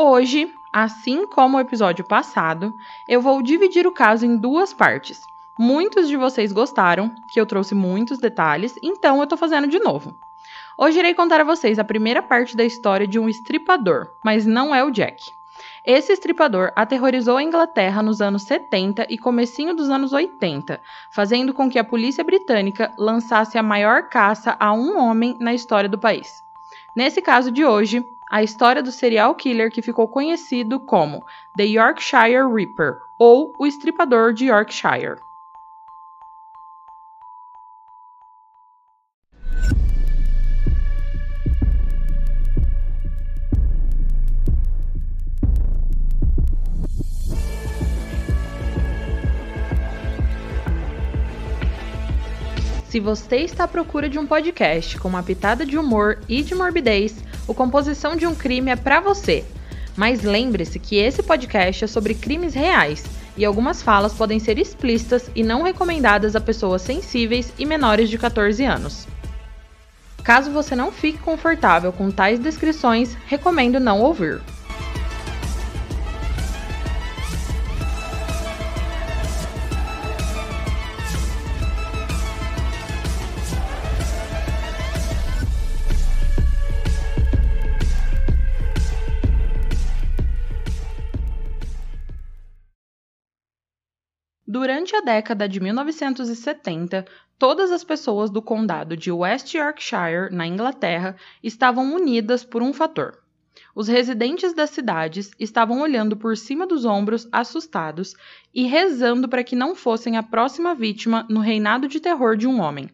Hoje, assim como o episódio passado, eu vou dividir o caso em duas partes. Muitos de vocês gostaram, que eu trouxe muitos detalhes, então eu tô fazendo de novo. Hoje irei contar a vocês a primeira parte da história de um estripador, mas não é o Jack. Esse estripador aterrorizou a Inglaterra nos anos 70 e comecinho dos anos 80, fazendo com que a polícia britânica lançasse a maior caça a um homem na história do país. Nesse caso de hoje, a história do serial killer que ficou conhecido como The Yorkshire Ripper ou o Estripador de Yorkshire. Se você está à procura de um podcast com uma pitada de humor e de morbidez, o Composição de um Crime é para você. Mas lembre-se que esse podcast é sobre crimes reais e algumas falas podem ser explícitas e não recomendadas a pessoas sensíveis e menores de 14 anos. Caso você não fique confortável com tais descrições, recomendo não ouvir. Durante a década de 1970, todas as pessoas do condado de West Yorkshire, na Inglaterra, estavam unidas por um fator. Os residentes das cidades estavam olhando por cima dos ombros, assustados, e rezando para que não fossem a próxima vítima no reinado de terror de um homem.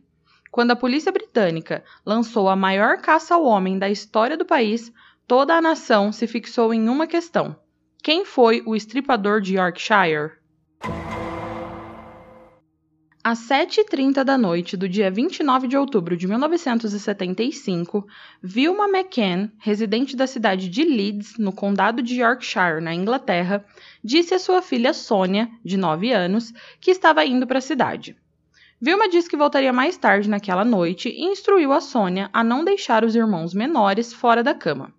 Quando a polícia britânica lançou a maior caça ao homem da história do país, toda a nação se fixou em uma questão: quem foi o estripador de Yorkshire? Às 7h30 da noite do dia 29 de outubro de 1975, Vilma McCann, residente da cidade de Leeds, no condado de Yorkshire, na Inglaterra, disse à sua filha Sônia, de 9 anos, que estava indo para a cidade. Vilma disse que voltaria mais tarde naquela noite e instruiu a Sônia a não deixar os irmãos menores fora da cama.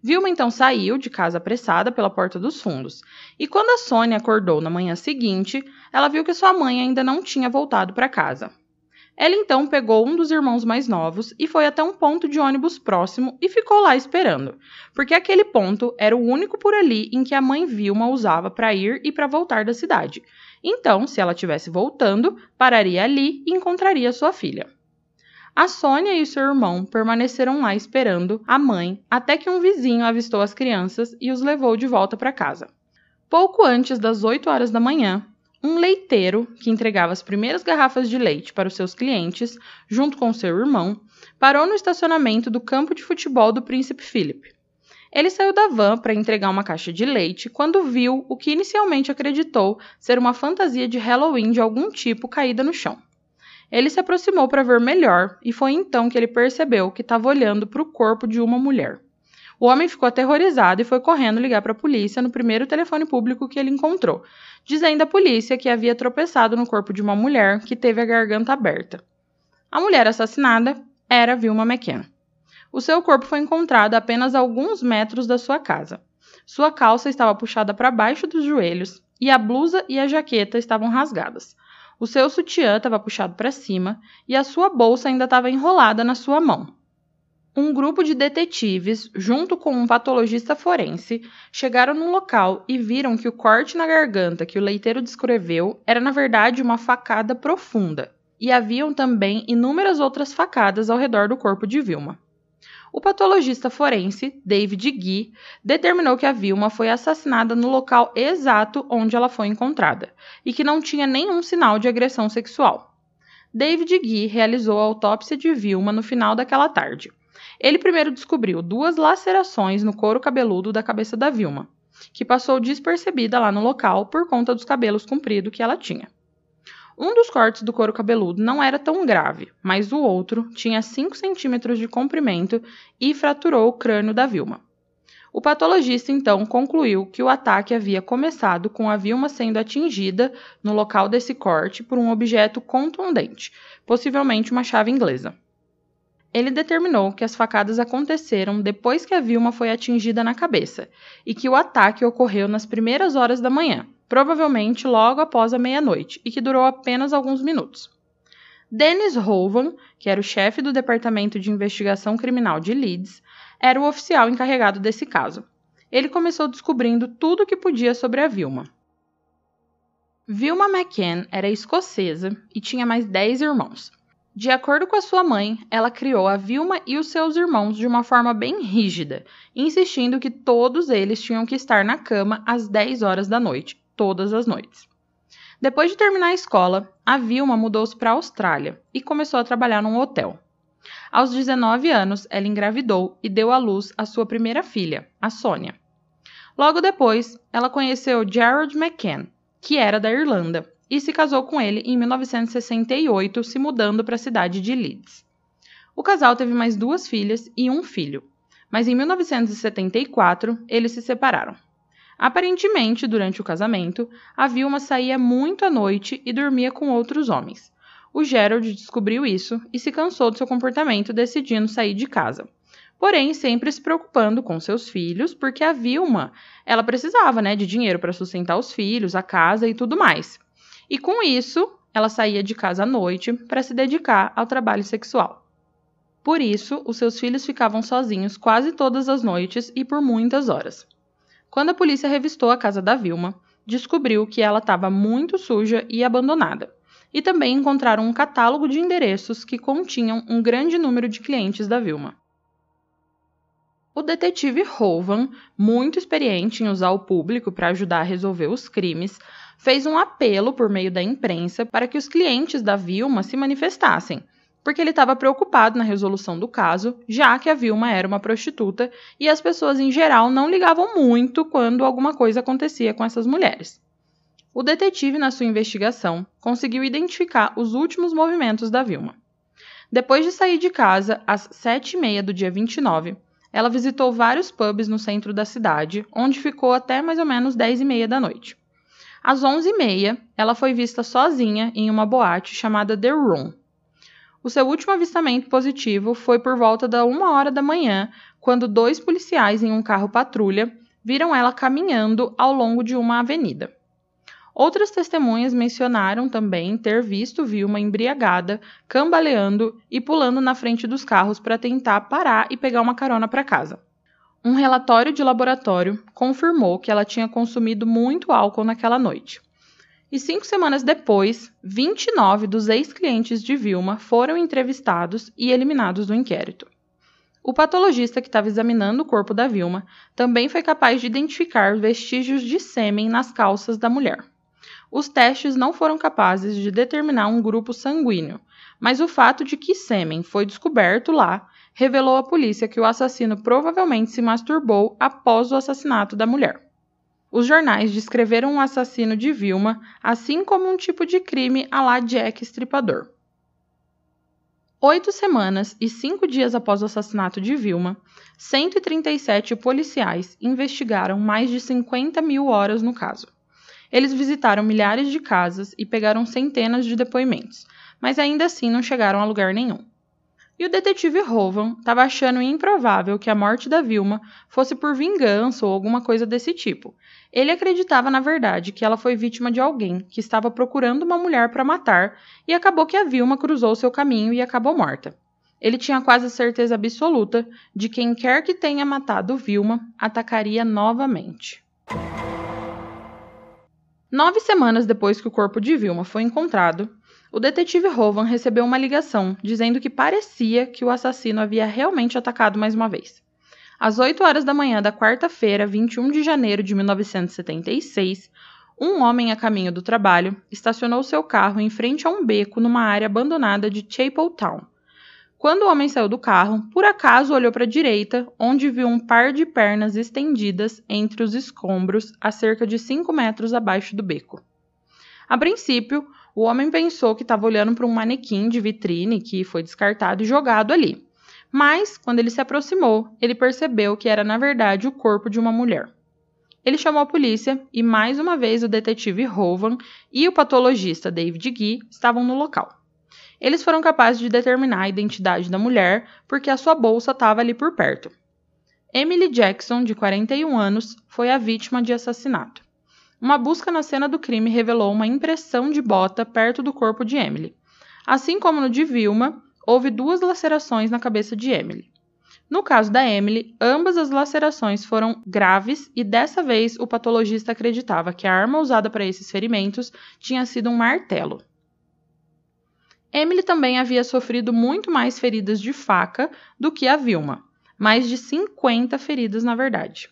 Vilma então saiu de casa apressada pela porta dos fundos, e quando a Sônia acordou na manhã seguinte, ela viu que sua mãe ainda não tinha voltado para casa. Ela então pegou um dos irmãos mais novos e foi até um ponto de ônibus próximo e ficou lá esperando, porque aquele ponto era o único por ali em que a mãe Vilma usava para ir e para voltar da cidade. Então, se ela estivesse voltando, pararia ali e encontraria sua filha. A Sônia e seu irmão permaneceram lá esperando a mãe até que um vizinho avistou as crianças e os levou de volta para casa. Pouco antes das 8 horas da manhã, um leiteiro, que entregava as primeiras garrafas de leite para os seus clientes, junto com seu irmão, parou no estacionamento do campo de futebol do Príncipe Philip. Ele saiu da van para entregar uma caixa de leite quando viu o que inicialmente acreditou ser uma fantasia de Halloween de algum tipo caída no chão. Ele se aproximou para ver melhor e foi então que ele percebeu que estava olhando para o corpo de uma mulher. O homem ficou aterrorizado e foi correndo ligar para a polícia no primeiro telefone público que ele encontrou, dizendo à polícia que havia tropeçado no corpo de uma mulher que teve a garganta aberta. A mulher assassinada era Vilma McKenna. O seu corpo foi encontrado a apenas alguns metros da sua casa. Sua calça estava puxada para baixo dos joelhos e a blusa e a jaqueta estavam rasgadas. O seu sutiã estava puxado para cima e a sua bolsa ainda estava enrolada na sua mão. Um grupo de detetives, junto com um patologista forense, chegaram no local e viram que o corte na garganta que o leiteiro descreveu era, na verdade, uma facada profunda. E haviam também inúmeras outras facadas ao redor do corpo de Vilma. O patologista forense, David Guy, determinou que a Vilma foi assassinada no local exato onde ela foi encontrada e que não tinha nenhum sinal de agressão sexual. David Guy realizou a autópsia de Vilma no final daquela tarde. Ele primeiro descobriu duas lacerações no couro cabeludo da cabeça da Vilma. que passou despercebida lá no local por conta dos cabelos compridos que ela tinha. Um dos cortes do couro cabeludo não era tão grave, mas o outro tinha 5 centímetros de comprimento e fraturou o crânio da Vilma. O patologista então concluiu que o ataque havia começado com a Vilma sendo atingida no local desse corte por um objeto contundente, possivelmente uma chave inglesa. Ele determinou que as facadas aconteceram depois que a Vilma foi atingida na cabeça e que o ataque ocorreu nas primeiras horas da manhã, provavelmente logo após a meia-noite, e que durou apenas alguns minutos. Dennis Hovan, que era o chefe do Departamento de Investigação Criminal de Leeds, era o oficial encarregado desse caso. Ele começou descobrindo tudo o que podia sobre a Vilma. Vilma McCann era escocesa e tinha mais 10 irmãos. De acordo com a sua mãe, ela criou a Vilma e os seus irmãos de uma forma bem rígida, insistindo que todos eles tinham que estar na cama às 10 horas da noite, todas as noites. Depois de terminar a escola, a Vilma mudou-se para a Austrália e começou a trabalhar num hotel. Aos 19 anos, ela engravidou e deu à luz a sua primeira filha, a Sônia. Logo depois, ela conheceu Gerald McCann, que era da Irlanda, e se casou com ele em 1968, se mudando para a cidade de Leeds. O casal teve mais duas filhas e um filho, mas em 1974 eles se separaram. Aparentemente, durante o casamento, a Vilma saía muito à noite e dormia com outros homens. O Gerald descobriu isso e se cansou do seu comportamento, decidindo sair de casa. Porém, sempre se preocupando com seus filhos, porque a Vilma, ela precisava, né, de dinheiro para sustentar os filhos, a casa e tudo mais. E com isso, ela saía de casa à noite para se dedicar ao trabalho sexual. Por isso, os seus filhos ficavam sozinhos quase todas as noites e por muitas horas. Quando a polícia revistou a casa da Vilma, descobriu que ela estava muito suja e abandonada. E também encontraram um catálogo de endereços que continham um grande número de clientes da Vilma. O detetive Hovan, muito experiente em usar o público para ajudar a resolver os crimes, fez um apelo por meio da imprensa para que os clientes da Vilma se manifestassem, porque ele estava preocupado na resolução do caso, já que a Vilma era uma prostituta e as pessoas em geral não ligavam muito quando alguma coisa acontecia com essas mulheres. O detetive, na sua investigação, conseguiu identificar os últimos movimentos da Vilma. Depois de sair de casa às sete e meia do dia 29, ela visitou vários pubs no centro da cidade, onde ficou até mais ou menos dez e meia da noite. Às onze e meia, ela foi vista sozinha em uma boate chamada The Room, o seu último avistamento positivo foi por volta da uma hora da manhã, quando dois policiais em um carro patrulha viram ela caminhando ao longo de uma avenida. Outras testemunhas mencionaram também ter visto Vilma embriagada, cambaleando e pulando na frente dos carros para tentar parar e pegar uma carona para casa. Um relatório de laboratório confirmou que ela tinha consumido muito álcool naquela noite. E cinco semanas depois, 29 dos ex-clientes de Vilma foram entrevistados e eliminados do inquérito. O patologista que estava examinando o corpo da Vilma também foi capaz de identificar vestígios de sêmen nas calças da mulher. Os testes não foram capazes de determinar um grupo sanguíneo, mas o fato de que sêmen foi descoberto lá revelou à polícia que o assassino provavelmente se masturbou após o assassinato da mulher. Os jornais descreveram o assassino de Vilma assim como um tipo de crime à la Jack Estripador. Oito semanas e cinco dias após o assassinato de Vilma, 137 policiais investigaram mais de 50 mil horas no caso. Eles visitaram milhares de casas e pegaram centenas de depoimentos, mas ainda assim não chegaram a lugar nenhum. E o detetive Rovan estava achando improvável que a morte da Vilma fosse por vingança ou alguma coisa desse tipo. Ele acreditava, na verdade, que ela foi vítima de alguém que estava procurando uma mulher para matar e acabou que a Vilma cruzou seu caminho e acabou morta. Ele tinha quase certeza absoluta de quem quer que tenha matado Vilma atacaria novamente. Nove semanas depois que o corpo de Vilma foi encontrado, o detetive Rovan recebeu uma ligação dizendo que parecia que o assassino havia realmente atacado mais uma vez. Às 8 horas da manhã da quarta-feira, 21 de janeiro de 1976, um homem a caminho do trabalho estacionou seu carro em frente a um beco numa área abandonada de Chapel Town. Quando o homem saiu do carro, por acaso olhou para a direita, onde viu um par de pernas estendidas entre os escombros a cerca de 5 metros abaixo do beco. A princípio, o homem pensou que estava olhando para um manequim de vitrine que foi descartado e jogado ali. Mas, quando ele se aproximou, ele percebeu que era na verdade o corpo de uma mulher. Ele chamou a polícia e mais uma vez o detetive Rovan e o patologista David Gee estavam no local. Eles foram capazes de determinar a identidade da mulher porque a sua bolsa estava ali por perto. Emily Jackson, de 41 anos, foi a vítima de assassinato. Uma busca na cena do crime revelou uma impressão de bota perto do corpo de Emily. Assim como no de Vilma, houve duas lacerações na cabeça de Emily. No caso da Emily, ambas as lacerações foram graves e dessa vez o patologista acreditava que a arma usada para esses ferimentos tinha sido um martelo. Emily também havia sofrido muito mais feridas de faca do que a Vilma, mais de 50 feridas na verdade.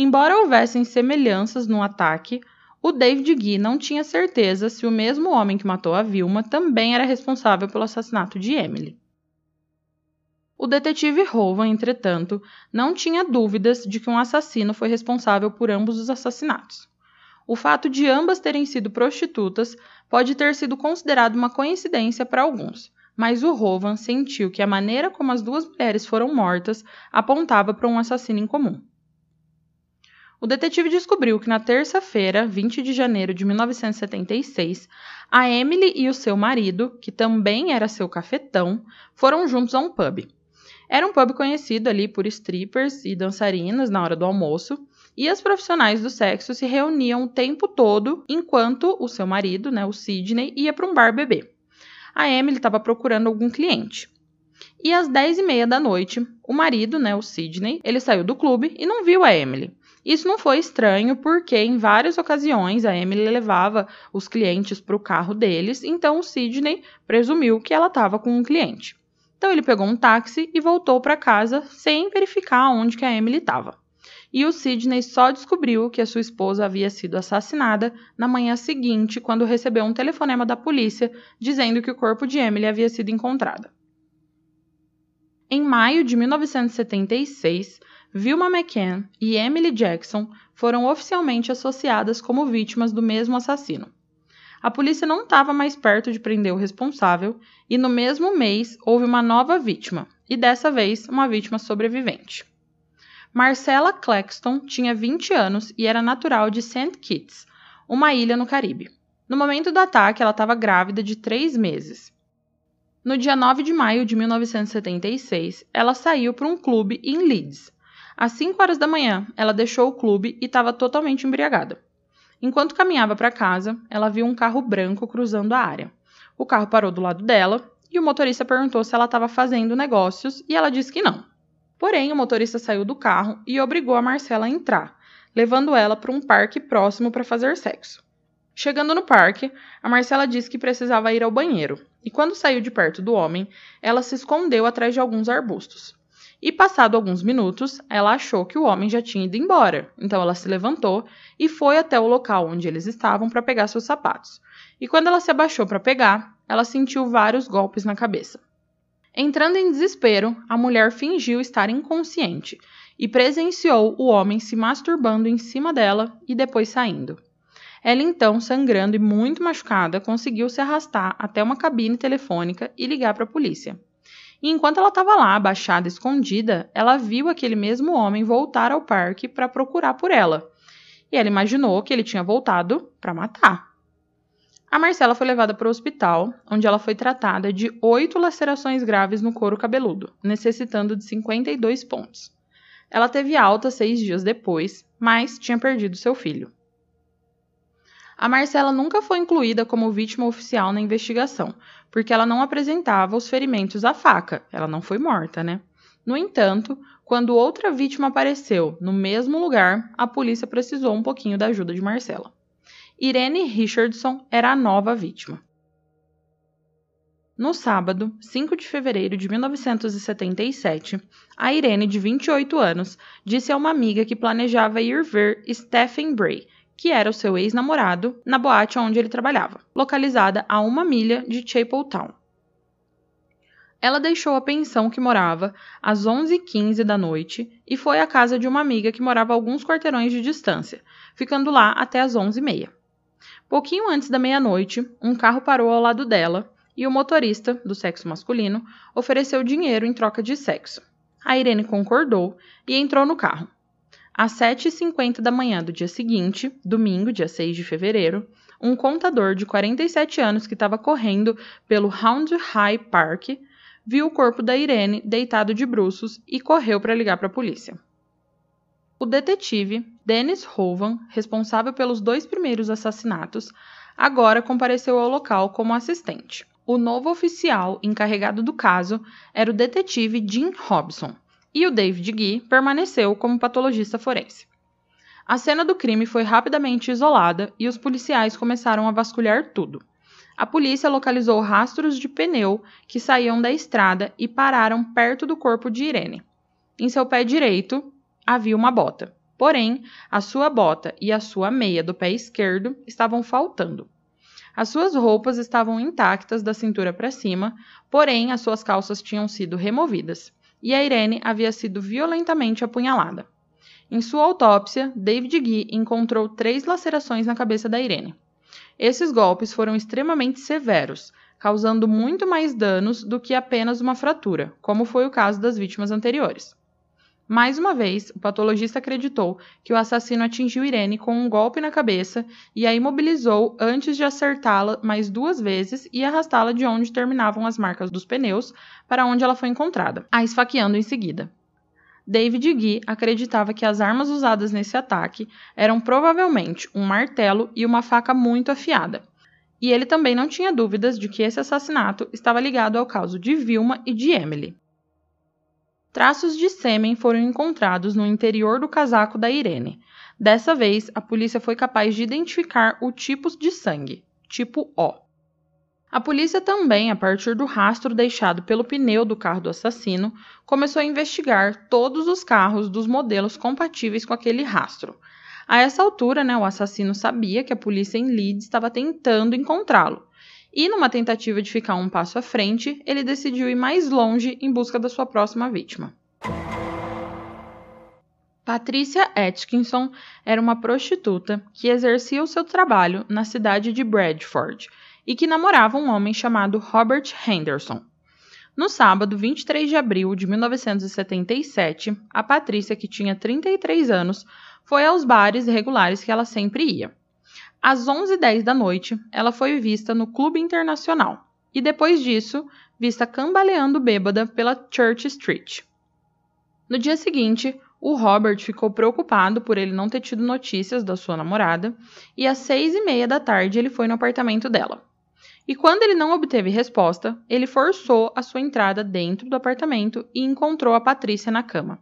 Embora houvessem semelhanças no ataque, o David Gee não tinha certeza se o mesmo homem que matou a Vilma também era responsável pelo assassinato de Emily. O detetive Rowan, entretanto, não tinha dúvidas de que um assassino foi responsável por ambos os assassinatos. O fato de ambas terem sido prostitutas pode ter sido considerado uma coincidência para alguns, mas o Rovan sentiu que a maneira como as duas mulheres foram mortas apontava para um assassino em comum. O detetive descobriu que na terça-feira, 20 de janeiro de 1976, a Emily e o seu marido, que também era seu cafetão, foram juntos a um pub. Era um pub conhecido ali por strippers e dançarinas na hora do almoço, e as profissionais do sexo se reuniam o tempo todo enquanto o seu marido, né, o Sidney, ia para um bar beber. A Emily estava procurando algum cliente. E às 10 e meia da noite, o marido, né, o Sidney, ele saiu do clube e não viu a Emily. Isso não foi estranho porque em várias ocasiões a Emily levava os clientes para o carro deles, então o Sidney presumiu que ela estava com um cliente. Então ele pegou um táxi e voltou para casa sem verificar onde que a Emily estava e o Sidney só descobriu que a sua esposa havia sido assassinada na manhã seguinte, quando recebeu um telefonema da polícia dizendo que o corpo de Emily havia sido encontrado. Em maio de 1976, Vilma McCann e Emily Jackson foram oficialmente associadas como vítimas do mesmo assassino. A polícia não estava mais perto de prender o responsável e no mesmo mês houve uma nova vítima, e dessa vez uma vítima sobrevivente. Marcella Claxton tinha 20 anos e era natural de St. Kitts, uma ilha no Caribe. No momento do ataque, ela estava grávida de três meses. No dia 9 de maio de 1976, ela saiu para um clube em Leeds. Às 5 horas da manhã, ela deixou o clube e estava totalmente embriagada. Enquanto caminhava para casa, ela viu um carro branco cruzando a área. O carro parou do lado dela e o motorista perguntou se ela estava fazendo negócios e ela disse que não. Porém, o motorista saiu do carro e obrigou a Marcela a entrar, levando ela para um parque próximo para fazer sexo. Chegando no parque, a Marcela disse que precisava ir ao banheiro, e quando saiu de perto do homem, ela se escondeu atrás de alguns arbustos. E passado alguns minutos, ela achou que o homem já tinha ido embora, então ela se levantou e foi até o local onde eles estavam para pegar seus sapatos. E quando ela se abaixou para pegar, ela sentiu vários golpes na cabeça. Entrando em desespero, a mulher fingiu estar inconsciente e presenciou o homem se masturbando em cima dela e depois saindo. Ela então, sangrando e muito machucada, conseguiu se arrastar até uma cabine telefônica e ligar para a polícia. E enquanto ela estava lá, abaixada, escondida, ela viu aquele mesmo homem voltar ao parque para procurar por ela. E ela imaginou que ele tinha voltado para matar. A Marcela foi levada para o hospital, onde ela foi tratada de oito lacerações graves no couro cabeludo, necessitando de 52 pontos. Ela teve alta seis dias depois, mas tinha perdido seu filho. A Marcela nunca foi incluída como vítima oficial na investigação, porque ela não apresentava os ferimentos à faca, ela não foi morta, né? No entanto, quando outra vítima apareceu no mesmo lugar, a polícia precisou um pouquinho da ajuda de Marcela. Irene Richardson era a nova vítima. No sábado, 5 de fevereiro de 1977, a Irene, de 28 anos, disse a uma amiga que planejava ir ver Stephen Bray, que era o seu ex-namorado, na boate onde ele trabalhava, localizada a uma milha de Chapel Town. Ela deixou a pensão que morava às 11h15 da noite e foi à casa de uma amiga que morava a alguns quarteirões de distância, ficando lá até às 11h30. Pouquinho antes da meia-noite, um carro parou ao lado dela e o motorista, do sexo masculino, ofereceu dinheiro em troca de sexo. A Irene concordou e entrou no carro. Às 7h50 da manhã do dia seguinte, domingo, dia 6 de fevereiro, um contador de 47 anos que estava correndo pelo Hound High Park viu o corpo da Irene deitado de bruços e correu para ligar para a polícia. O detetive Dennis Hovan, responsável pelos dois primeiros assassinatos, agora compareceu ao local como assistente. O novo oficial encarregado do caso era o detetive Jim Robson, e o David Gee permaneceu como patologista forense. A cena do crime foi rapidamente isolada e os policiais começaram a vasculhar tudo. A polícia localizou rastros de pneu que saíam da estrada e pararam perto do corpo de Irene. Em seu pé direito havia uma bota, porém, a sua bota e a sua meia do pé esquerdo estavam faltando. As suas roupas estavam intactas da cintura para cima, porém as suas calças tinham sido removidas e a Irene havia sido violentamente apunhalada. Em sua autópsia, David Gee encontrou três lacerações na cabeça da Irene. Esses golpes foram extremamente severos, causando muito mais danos do que apenas uma fratura, como foi o caso das vítimas anteriores. Mais uma vez, o patologista acreditou que o assassino atingiu Irene com um golpe na cabeça e a imobilizou antes de acertá-la mais duas vezes e arrastá-la de onde terminavam as marcas dos pneus para onde ela foi encontrada, a esfaqueando em seguida. David Gee acreditava que as armas usadas nesse ataque eram provavelmente um martelo e uma faca muito afiada. E ele também não tinha dúvidas de que esse assassinato estava ligado ao caso de Vilma e de Emily. Traços de sêmen foram encontrados no interior do casaco da Irene. Dessa vez, a polícia foi capaz de identificar o tipo de sangue, tipo O. A polícia também, a partir do rastro deixado pelo pneu do carro do assassino, começou a investigar todos os carros dos modelos compatíveis com aquele rastro. A essa altura, né, o assassino sabia que a polícia em Leeds estava tentando encontrá-lo. E, numa tentativa de ficar um passo à frente, ele decidiu ir mais longe em busca da sua próxima vítima. Patricia Atkinson era uma prostituta que exercia o seu trabalho na cidade de Bradford e que namorava um homem chamado Robert Henderson. No sábado, 23 de abril de 1977, a Patrícia, que tinha 33 anos, foi aos bares regulares que ela sempre ia. Às 11h10 da noite, ela foi vista no Clube Internacional e, depois disso, vista cambaleando bêbada pela Church Street. No dia seguinte, o Robert ficou preocupado por ele não ter tido notícias da sua namorada e às seis e meia da tarde ele foi no apartamento dela. E quando ele não obteve resposta, ele forçou a sua entrada dentro do apartamento e encontrou a Patrícia na cama.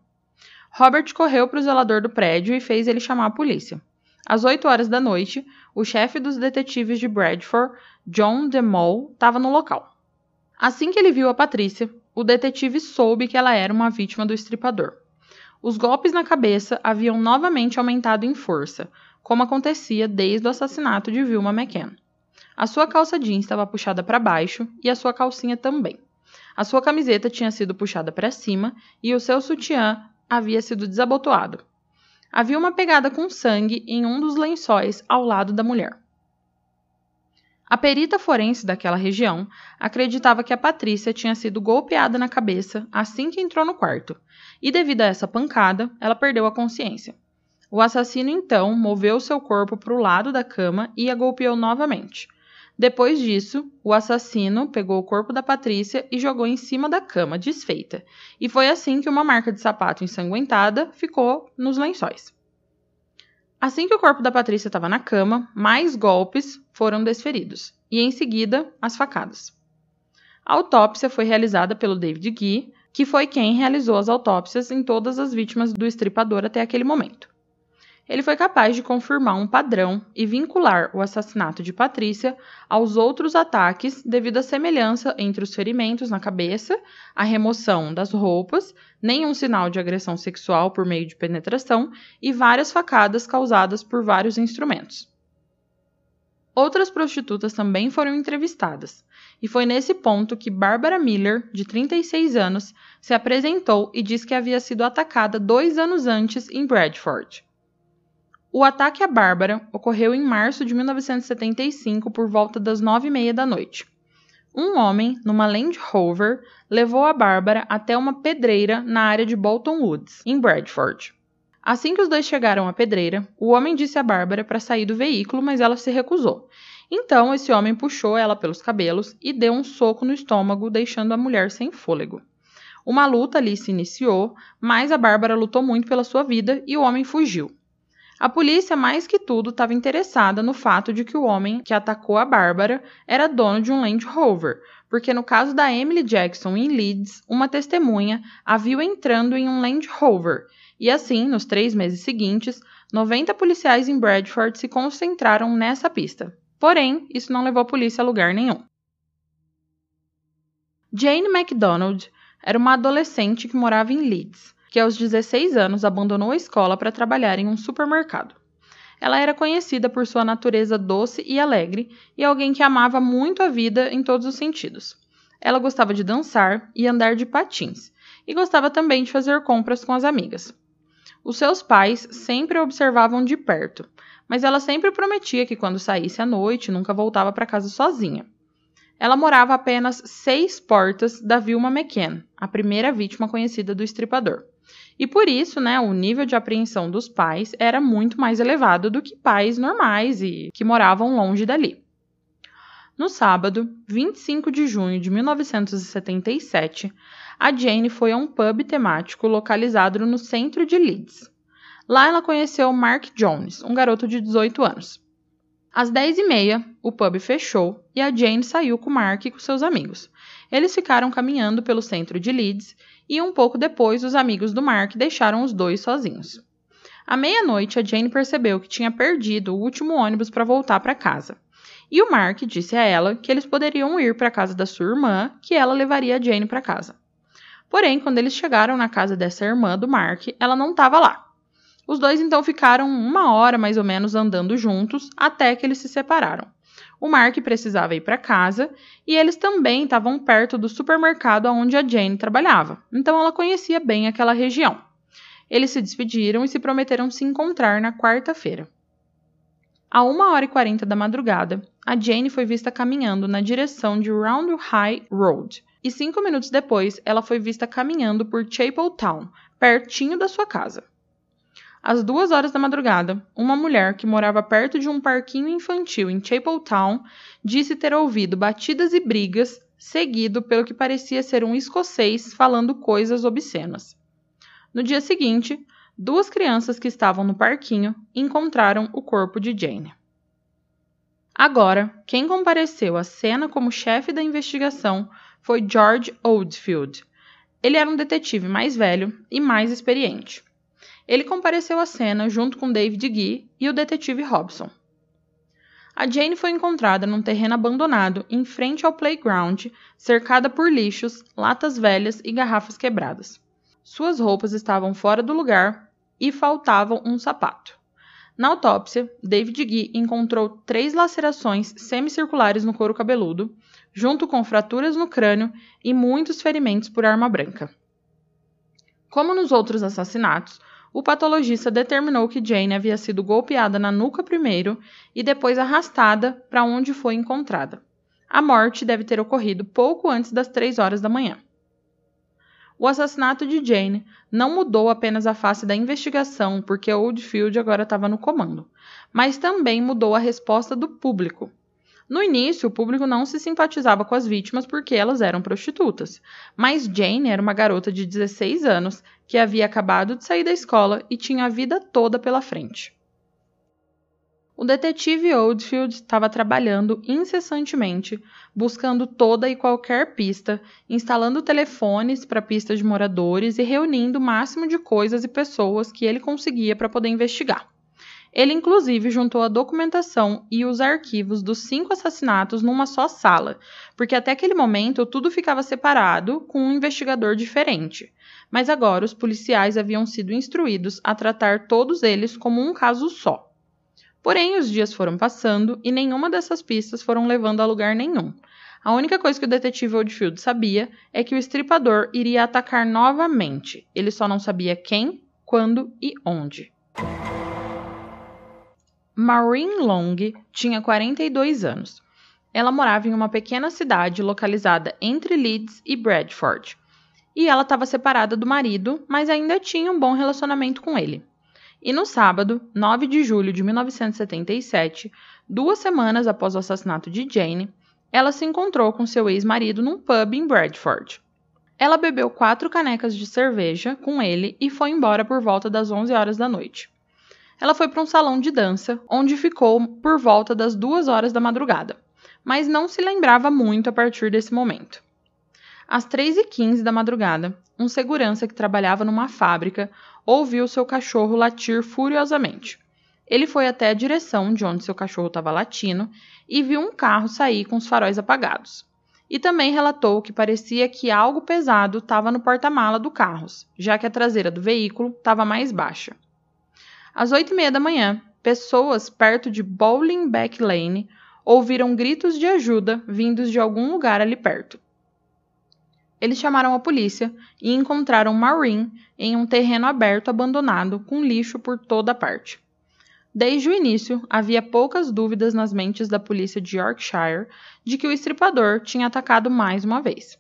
Robert correu para o zelador do prédio e fez ele chamar a polícia. Às 8 horas da noite, o chefe dos detetives de Bradford, John DeMol, estava no local. Assim que ele viu a Patrícia, o detetive soube que ela era uma vítima do estripador. Os golpes na cabeça haviam novamente aumentado em força, como acontecia desde o assassinato de Vilma McCann. A sua calça jeans estava puxada para baixo e a sua calcinha também. A sua camiseta tinha sido puxada para cima e o seu sutiã havia sido desabotoado. Havia uma pegada com sangue em um dos lençóis ao lado da mulher. A perita forense daquela região acreditava que a Patrícia tinha sido golpeada na cabeça assim que entrou no quarto, e devido a essa pancada, ela perdeu a consciência. O assassino então moveu seu corpo para o lado da cama e a golpeou novamente. Depois disso, o assassino pegou o corpo da Patrícia e jogou em cima da cama, desfeita, e foi assim que uma marca de sapato ensanguentada ficou nos lençóis. Assim que o corpo da Patrícia estava na cama, mais golpes foram desferidos, e em seguida, as facadas. A autópsia foi realizada pelo David Gee, que foi quem realizou as autópsias em todas as vítimas do estripador até aquele momento ele foi capaz de confirmar um padrão e vincular o assassinato de Patrícia aos outros ataques devido à semelhança entre os ferimentos na cabeça, a remoção das roupas, nenhum sinal de agressão sexual por meio de penetração e várias facadas causadas por vários instrumentos. Outras prostitutas também foram entrevistadas, e foi nesse ponto que Barbara Miller, de 36 anos, se apresentou e disse que havia sido atacada dois anos antes em Bradford. O ataque a Bárbara ocorreu em março de 1975 por volta das nove e meia da noite. Um homem, numa Land Rover, levou a Bárbara até uma pedreira na área de Bolton Woods, em Bradford. Assim que os dois chegaram à pedreira, o homem disse a Bárbara para sair do veículo, mas ela se recusou. Então, esse homem puxou ela pelos cabelos e deu um soco no estômago, deixando a mulher sem fôlego. Uma luta ali se iniciou, mas a Bárbara lutou muito pela sua vida e o homem fugiu. A polícia, mais que tudo, estava interessada no fato de que o homem que atacou a Bárbara era dono de um Land Rover, porque no caso da Emily Jackson em Leeds, uma testemunha a viu entrando em um Land Rover, e assim, nos três meses seguintes, 90 policiais em Bradford se concentraram nessa pista. Porém, isso não levou a polícia a lugar nenhum. Jane MacDonald era uma adolescente que morava em Leeds que aos 16 anos abandonou a escola para trabalhar em um supermercado. Ela era conhecida por sua natureza doce e alegre e alguém que amava muito a vida em todos os sentidos. Ela gostava de dançar e andar de patins, e gostava também de fazer compras com as amigas. Os seus pais sempre a observavam de perto, mas ela sempre prometia que quando saísse à noite nunca voltava para casa sozinha. Ela morava apenas seis portas da Vilma McCann, a primeira vítima conhecida do estripador. E por isso, né, o nível de apreensão dos pais era muito mais elevado do que pais normais e que moravam longe dali. No sábado, 25 de junho de 1977, a Jane foi a um pub temático localizado no centro de Leeds. Lá ela conheceu Mark Jones, um garoto de 18 anos. Às 10h30, o pub fechou e a Jane saiu com Mark e com seus amigos. Eles ficaram caminhando pelo centro de Leeds e um pouco depois os amigos do Mark deixaram os dois sozinhos. À meia-noite, a Jane percebeu que tinha perdido o último ônibus para voltar para casa. E o Mark disse a ela que eles poderiam ir para a casa da sua irmã, que ela levaria a Jane para casa. Porém, quando eles chegaram na casa dessa irmã do Mark, ela não estava lá. Os dois então ficaram uma hora mais ou menos andando juntos até que eles se separaram. O Mark precisava ir para casa e eles também estavam perto do supermercado onde a Jane trabalhava, então ela conhecia bem aquela região. Eles se despediram e se prometeram se encontrar na quarta-feira. A 1 hora e 40 da madrugada, a Jane foi vista caminhando na direção de Round High Road, e cinco minutos depois ela foi vista caminhando por Chapel Town, pertinho da sua casa. Às duas horas da madrugada, uma mulher que morava perto de um parquinho infantil em Chapeltown disse ter ouvido batidas e brigas, seguido pelo que parecia ser um escocês falando coisas obscenas. No dia seguinte, duas crianças que estavam no parquinho encontraram o corpo de Jane. Agora, quem compareceu à cena como chefe da investigação foi George Oldfield. Ele era um detetive mais velho e mais experiente. Ele compareceu à cena junto com David Gee e o detetive Robson. A Jane foi encontrada num terreno abandonado em frente ao playground, cercada por lixos, latas velhas e garrafas quebradas. Suas roupas estavam fora do lugar e faltava um sapato. Na autópsia, David Gee encontrou três lacerações semicirculares no couro cabeludo, junto com fraturas no crânio e muitos ferimentos por arma branca. Como nos outros assassinatos, o patologista determinou que Jane havia sido golpeada na nuca primeiro e depois arrastada para onde foi encontrada. A morte deve ter ocorrido pouco antes das três horas da manhã. O assassinato de Jane não mudou apenas a face da investigação, porque Oldfield agora estava no comando, mas também mudou a resposta do público. No início, o público não se simpatizava com as vítimas porque elas eram prostitutas, mas Jane era uma garota de 16 anos que havia acabado de sair da escola e tinha a vida toda pela frente. O detetive Oldfield estava trabalhando incessantemente, buscando toda e qualquer pista, instalando telefones para pistas de moradores e reunindo o máximo de coisas e pessoas que ele conseguia para poder investigar. Ele, inclusive, juntou a documentação e os arquivos dos cinco assassinatos numa só sala, porque até aquele momento tudo ficava separado com um investigador diferente. Mas agora os policiais haviam sido instruídos a tratar todos eles como um caso só. Porém, os dias foram passando e nenhuma dessas pistas foram levando a lugar nenhum. A única coisa que o detetive Oldfield sabia é que o estripador iria atacar novamente. Ele só não sabia quem, quando e onde. Maureen Long tinha 42 anos. Ela morava em uma pequena cidade localizada entre Leeds e Bradford. E ela estava separada do marido, mas ainda tinha um bom relacionamento com ele. E no sábado, 9 de julho de 1977, duas semanas após o assassinato de Jane, ela se encontrou com seu ex-marido num pub em Bradford. Ela bebeu quatro canecas de cerveja com ele e foi embora por volta das 11 horas da noite. Ela foi para um salão de dança, onde ficou por volta das duas horas da madrugada, mas não se lembrava muito a partir desse momento. Às 3h15 da madrugada, um segurança que trabalhava numa fábrica ouviu seu cachorro latir furiosamente. Ele foi até a direção de onde seu cachorro estava latindo e viu um carro sair com os faróis apagados. E também relatou que parecia que algo pesado estava no porta-mala do carro, já que a traseira do veículo estava mais baixa. Às oito e meia da manhã, pessoas perto de Bowling Back Lane ouviram gritos de ajuda vindos de algum lugar ali perto. Eles chamaram a polícia e encontraram Maureen em um terreno aberto abandonado com lixo por toda parte. Desde o início, havia poucas dúvidas nas mentes da polícia de Yorkshire de que o estripador tinha atacado mais uma vez.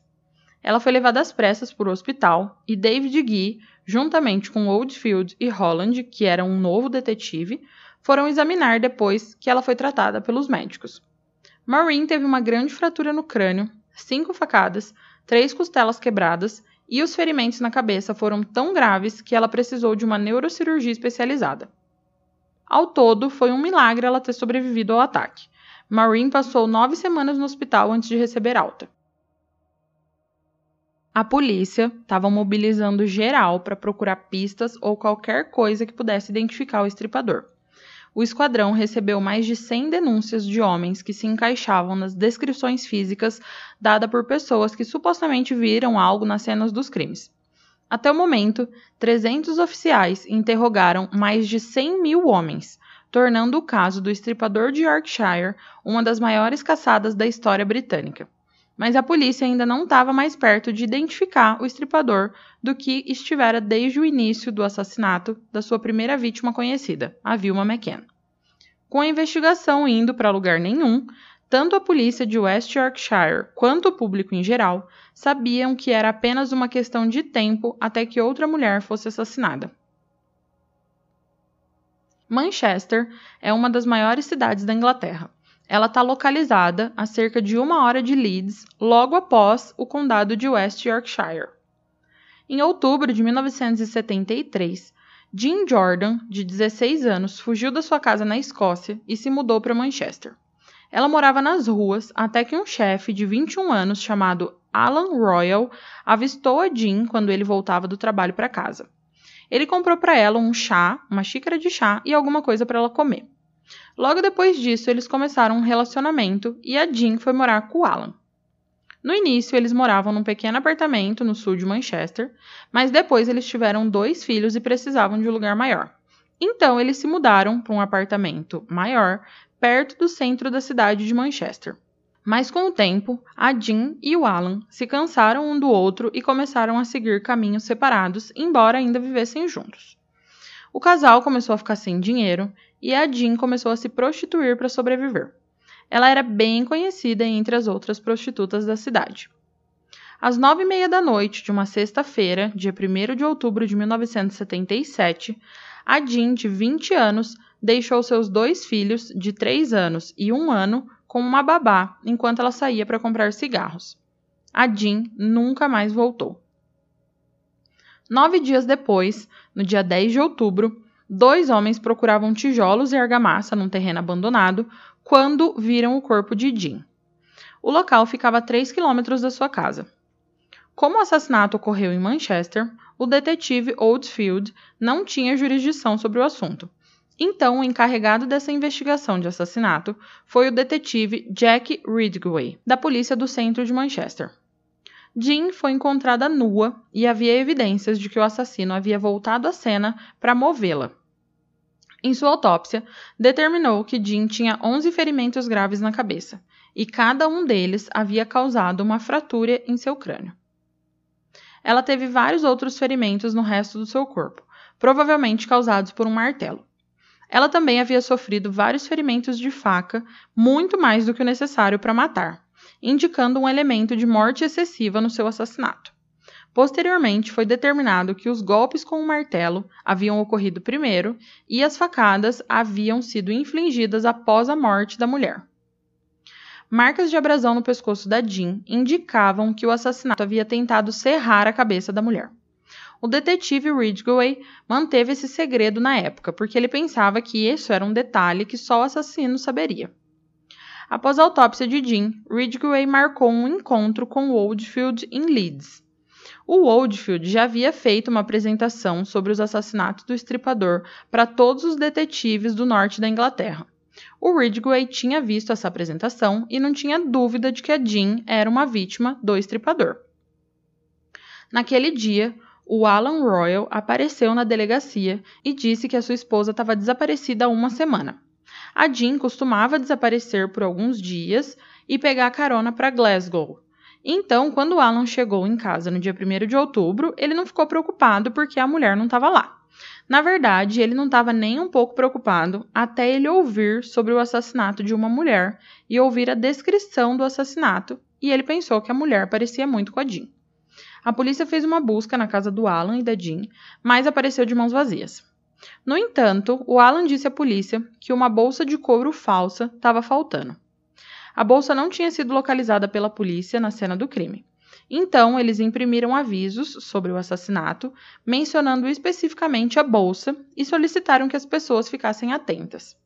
Ela foi levada às pressas para o hospital e David Gee, juntamente com Oldfield e Holland, que era um novo detetive, foram examinar depois que ela foi tratada pelos médicos. Maureen teve uma grande fratura no crânio, cinco facadas, três costelas quebradas e os ferimentos na cabeça foram tão graves que ela precisou de uma neurocirurgia especializada. Ao todo, foi um milagre ela ter sobrevivido ao ataque. Maureen passou nove semanas no hospital antes de receber alta. A polícia estava mobilizando geral para procurar pistas ou qualquer coisa que pudesse identificar o estripador. O esquadrão recebeu mais de 100 denúncias de homens que se encaixavam nas descrições físicas dadas por pessoas que supostamente viram algo nas cenas dos crimes. Até o momento, 300 oficiais interrogaram mais de 100 mil homens, tornando o caso do estripador de Yorkshire uma das maiores caçadas da história britânica. Mas a polícia ainda não estava mais perto de identificar o estripador do que estivera desde o início do assassinato da sua primeira vítima conhecida, a Vilma McCann. Com a investigação indo para lugar nenhum, tanto a polícia de West Yorkshire quanto o público em geral sabiam que era apenas uma questão de tempo até que outra mulher fosse assassinada. Manchester é uma das maiores cidades da Inglaterra. Ela está localizada a cerca de uma hora de Leeds, logo após o condado de West Yorkshire. Em outubro de 1973, Jean Jordan, de 16 anos, fugiu da sua casa na Escócia e se mudou para Manchester. Ela morava nas ruas até que um chefe de 21 anos chamado Alan Royal avistou a Jean quando ele voltava do trabalho para casa. Ele comprou para ela um chá, uma xícara de chá e alguma coisa para ela comer. Logo depois disso, eles começaram um relacionamento e a Jean foi morar com o Alan. No início, eles moravam num pequeno apartamento no sul de Manchester, mas depois eles tiveram dois filhos e precisavam de um lugar maior. Então, eles se mudaram para um apartamento maior, perto do centro da cidade de Manchester. Mas com o tempo, a Jean e o Alan se cansaram um do outro e começaram a seguir caminhos separados, embora ainda vivessem juntos. O casal começou a ficar sem dinheiro e a Jean começou a se prostituir para sobreviver. Ela era bem conhecida entre as outras prostitutas da cidade. Às nove e meia da noite de uma sexta-feira, dia 1 de outubro de 1977, a Jean, de 20 anos, deixou seus dois filhos, de 3 anos e 1 ano, com uma babá enquanto ela saía para comprar cigarros. A Jean nunca mais voltou. Nove dias depois, no dia 10 de outubro, dois homens procuravam tijolos e argamassa num terreno abandonado quando viram o corpo de Jean. O local ficava a 3 quilômetros da sua casa. Como o assassinato ocorreu em Manchester, o detetive Oldfield não tinha jurisdição sobre o assunto, então, o encarregado dessa investigação de assassinato foi o detetive Jack Ridgway, da polícia do centro de Manchester. Jean foi encontrada nua e havia evidências de que o assassino havia voltado à cena para movê-la. Em sua autópsia, determinou que Jean tinha 11 ferimentos graves na cabeça e cada um deles havia causado uma fratura em seu crânio. Ela teve vários outros ferimentos no resto do seu corpo, provavelmente causados por um martelo. Ela também havia sofrido vários ferimentos de faca, muito mais do que o necessário para matar, indicando um elemento de morte excessiva no seu assassinato. Posteriormente, foi determinado que os golpes com o martelo haviam ocorrido primeiro e as facadas haviam sido infligidas após a morte da mulher. Marcas de abrasão no pescoço da Jean indicavam que o assassinato havia tentado serrar a cabeça da mulher. O detetive Ridgway manteve esse segredo na época, porque ele pensava que isso era um detalhe que só o assassino saberia. Após a autópsia de Jean, Ridgway marcou um encontro com Oldfield em Leeds. O Oldfield já havia feito uma apresentação sobre os assassinatos do estripador para todos os detetives do norte da Inglaterra. O Ridgway tinha visto essa apresentação e não tinha dúvida de que a Jean era uma vítima do estripador. Naquele dia, o Alan Royal apareceu na delegacia e disse que a sua esposa estava desaparecida há uma semana. A Jean costumava desaparecer por alguns dias e pegar carona para Glasgow. Então, quando Alan chegou em casa no dia 1 de outubro, ele não ficou preocupado porque a mulher não estava lá. Na verdade, ele não estava nem um pouco preocupado até ele ouvir sobre o assassinato de uma mulher e ouvir a descrição do assassinato, e ele pensou que a mulher parecia muito com a Jean. A polícia fez uma busca na casa do Alan e da Jean, mas apareceu de mãos vazias. No entanto, o Alan disse à polícia que uma bolsa de couro falsa estava faltando. A bolsa não tinha sido localizada pela polícia na cena do crime. Então, eles imprimiram avisos sobre o assassinato, mencionando especificamente a bolsa e solicitaram que as pessoas ficassem atentas.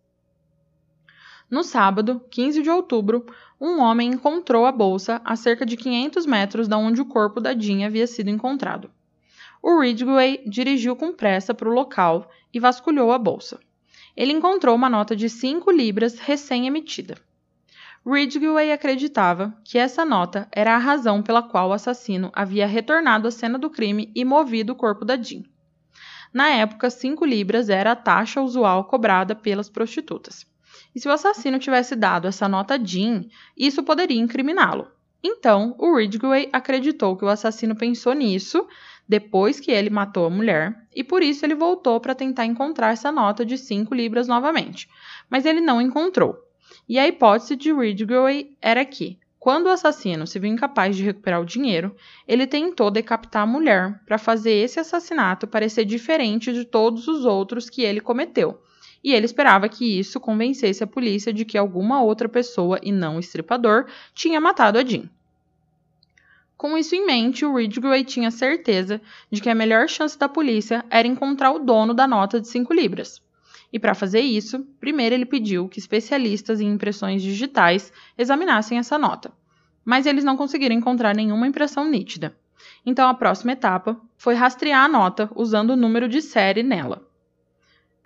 No sábado, 15 de outubro, um homem encontrou a bolsa a cerca de 500 metros da onde o corpo da Jean havia sido encontrado. O Ridgway dirigiu com pressa para o local e vasculhou a bolsa. Ele encontrou uma nota de 5 libras recém-emitida. Ridgway acreditava que essa nota era a razão pela qual o assassino havia retornado à cena do crime e movido o corpo da Jean. Na época, 5 libras era a taxa usual cobrada pelas prostitutas. E se o assassino tivesse dado essa nota a Jean, isso poderia incriminá-lo. Então, o Ridgway acreditou que o assassino pensou nisso depois que ele matou a mulher, e por isso ele voltou para tentar encontrar essa nota de 5 libras novamente. Mas ele não encontrou. E a hipótese de Ridgway era que, quando o assassino se viu incapaz de recuperar o dinheiro, ele tentou decapitar a mulher para fazer esse assassinato parecer diferente de todos os outros que ele cometeu. E ele esperava que isso convencesse a polícia de que alguma outra pessoa, e não o estripador, tinha matado a Jean. Com isso em mente, o Ridgway tinha certeza de que a melhor chance da polícia era encontrar o dono da nota de 5 libras. E para fazer isso, primeiro ele pediu que especialistas em impressões digitais examinassem essa nota. Mas eles não conseguiram encontrar nenhuma impressão nítida. Então a próxima etapa foi rastrear a nota usando o número de série nela.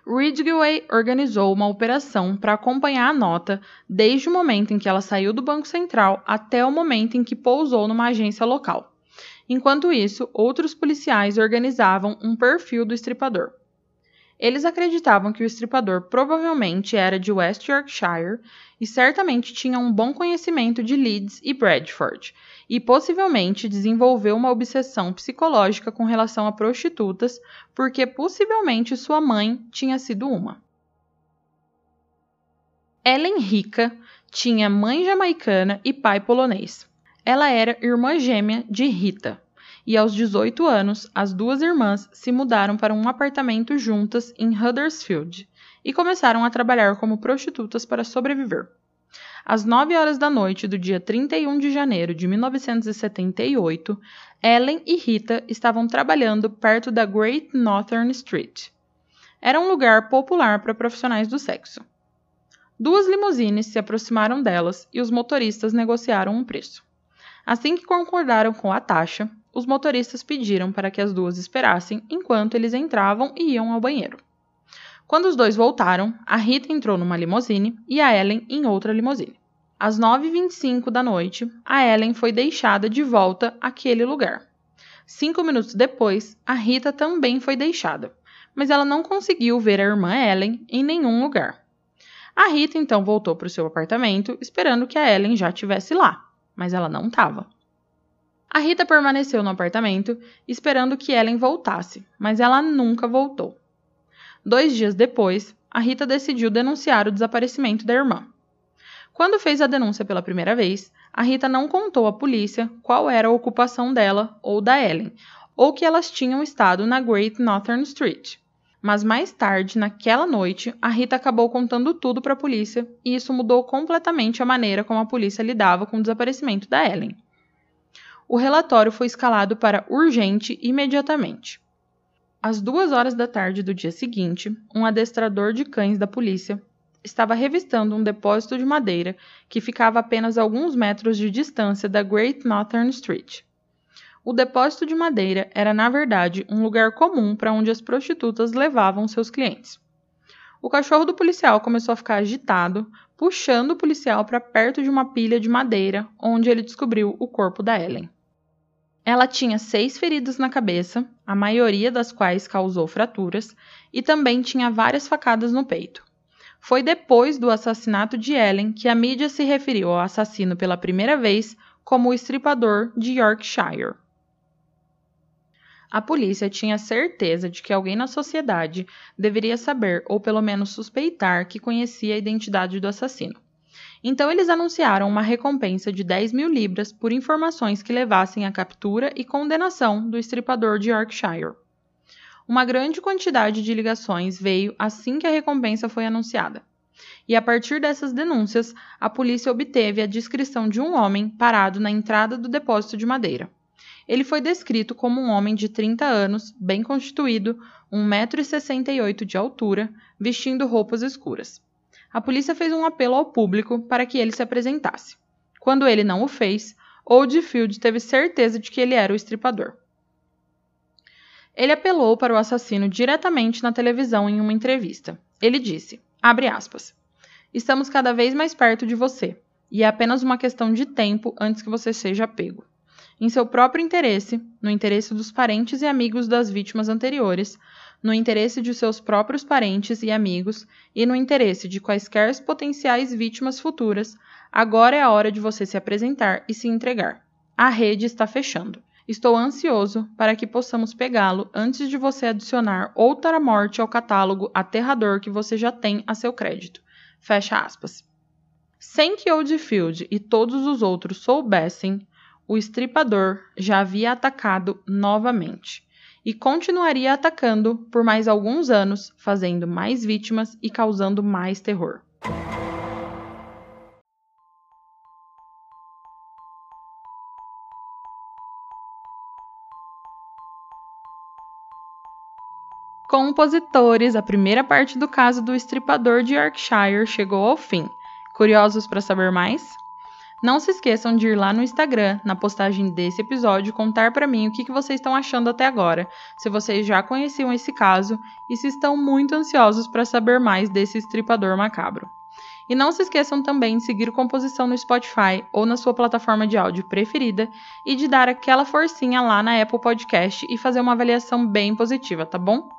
Ridgway organizou uma operação para acompanhar a nota desde o momento em que ela saiu do Banco Central até o momento em que pousou numa agência local. Enquanto isso, outros policiais organizavam um perfil do estripador. Eles acreditavam que o estripador provavelmente era de West Yorkshire e certamente tinha um bom conhecimento de Leeds e Bradford, e possivelmente desenvolveu uma obsessão psicológica com relação a prostitutas, porque possivelmente sua mãe tinha sido uma. Ellen Rica tinha mãe jamaicana e pai polonês. Ela era irmã gêmea de Rita, e aos 18 anos, as duas irmãs se mudaram para um apartamento juntas em Huddersfield e começaram a trabalhar como prostitutas para sobreviver. Às 9 horas da noite do dia 31 de janeiro de 1978, Ellen e Rita estavam trabalhando perto da Great Northern Street. Era um lugar popular para profissionais do sexo. Duas limusines se aproximaram delas e os motoristas negociaram um preço. Assim que concordaram com a taxa, os motoristas pediram para que as duas esperassem enquanto eles entravam e iam ao banheiro. Quando os dois voltaram, a Rita entrou numa limusine e a Ellen em outra limusine. Às 9h25 da noite, a Ellen foi deixada de volta àquele lugar. Cinco minutos depois, a Rita também foi deixada, mas ela não conseguiu ver a irmã Ellen em nenhum lugar. A Rita então voltou para o seu apartamento, esperando que a Ellen já estivesse lá, mas ela não estava. A Rita permaneceu no apartamento, esperando que Ellen voltasse, mas ela nunca voltou. Dois dias depois, a Rita decidiu denunciar o desaparecimento da irmã. Quando fez a denúncia pela primeira vez, a Rita não contou à polícia qual era a ocupação dela ou da Ellen, ou que elas tinham estado na Great Northern Street. Mas mais tarde, naquela noite, a Rita acabou contando tudo para a polícia e isso mudou completamente a maneira como a polícia lidava com o desaparecimento da Ellen o relatório foi escalado para urgente imediatamente. Às duas horas da tarde do dia seguinte, um adestrador de cães da polícia estava revistando um depósito de madeira que ficava a apenas alguns metros de distância da Great Northern Street. O depósito de madeira era, na verdade, um lugar comum para onde as prostitutas levavam seus clientes. O cachorro do policial começou a ficar agitado, puxando o policial para perto de uma pilha de madeira, onde ele descobriu o corpo da Ellen. Ela tinha seis feridas na cabeça, a maioria das quais causou fraturas, e também tinha várias facadas no peito. Foi depois do assassinato de Ellen que a mídia se referiu ao assassino pela primeira vez como o estripador de Yorkshire. A polícia tinha certeza de que alguém na sociedade deveria saber, ou pelo menos suspeitar, que conhecia a identidade do assassino. Então eles anunciaram uma recompensa de 10 mil libras por informações que levassem à captura e condenação do estripador de Yorkshire. Uma grande quantidade de ligações veio assim que a recompensa foi anunciada. E a partir dessas denúncias, a polícia obteve a descrição de um homem parado na entrada do depósito de madeira. Ele foi descrito como um homem de 30 anos, bem constituído, 1,68m de altura, vestindo roupas escuras a polícia fez um apelo ao público para que ele se apresentasse. Quando ele não o fez, Oldfield teve certeza de que ele era o estripador. Ele apelou para o assassino diretamente na televisão em uma entrevista. Ele disse, aspas, Estamos cada vez mais perto de você, e é apenas uma questão de tempo antes que você seja pego. Em seu próprio interesse, no interesse dos parentes e amigos das vítimas anteriores, no interesse de seus próprios parentes e amigos e no interesse de quaisquer potenciais vítimas futuras, agora é a hora de você se apresentar e se entregar. A rede está fechando. Estou ansioso para que possamos pegá-lo antes de você adicionar outra morte ao catálogo aterrador que você já tem a seu crédito. Fecha aspas. Sem que Oldfield e todos os outros soubessem, o estripador já havia atacado novamente e continuaria atacando por mais alguns anos, fazendo mais vítimas e causando mais terror. Compositores, a primeira parte do caso do estripador de Yorkshire chegou ao fim. Curiosos para saber mais? Não se esqueçam de ir lá no Instagram, na postagem desse episódio, contar para mim o que, que vocês estão achando até agora, se vocês já conheciam esse caso e se estão muito ansiosos para saber mais desse estripador macabro. E não se esqueçam também de seguir Composição no Spotify ou na sua plataforma de áudio preferida e de dar aquela forcinha lá na Apple Podcast e fazer uma avaliação bem positiva, tá bom?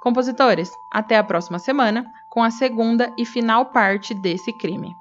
Compositores, até a próxima semana com a segunda e final parte desse crime.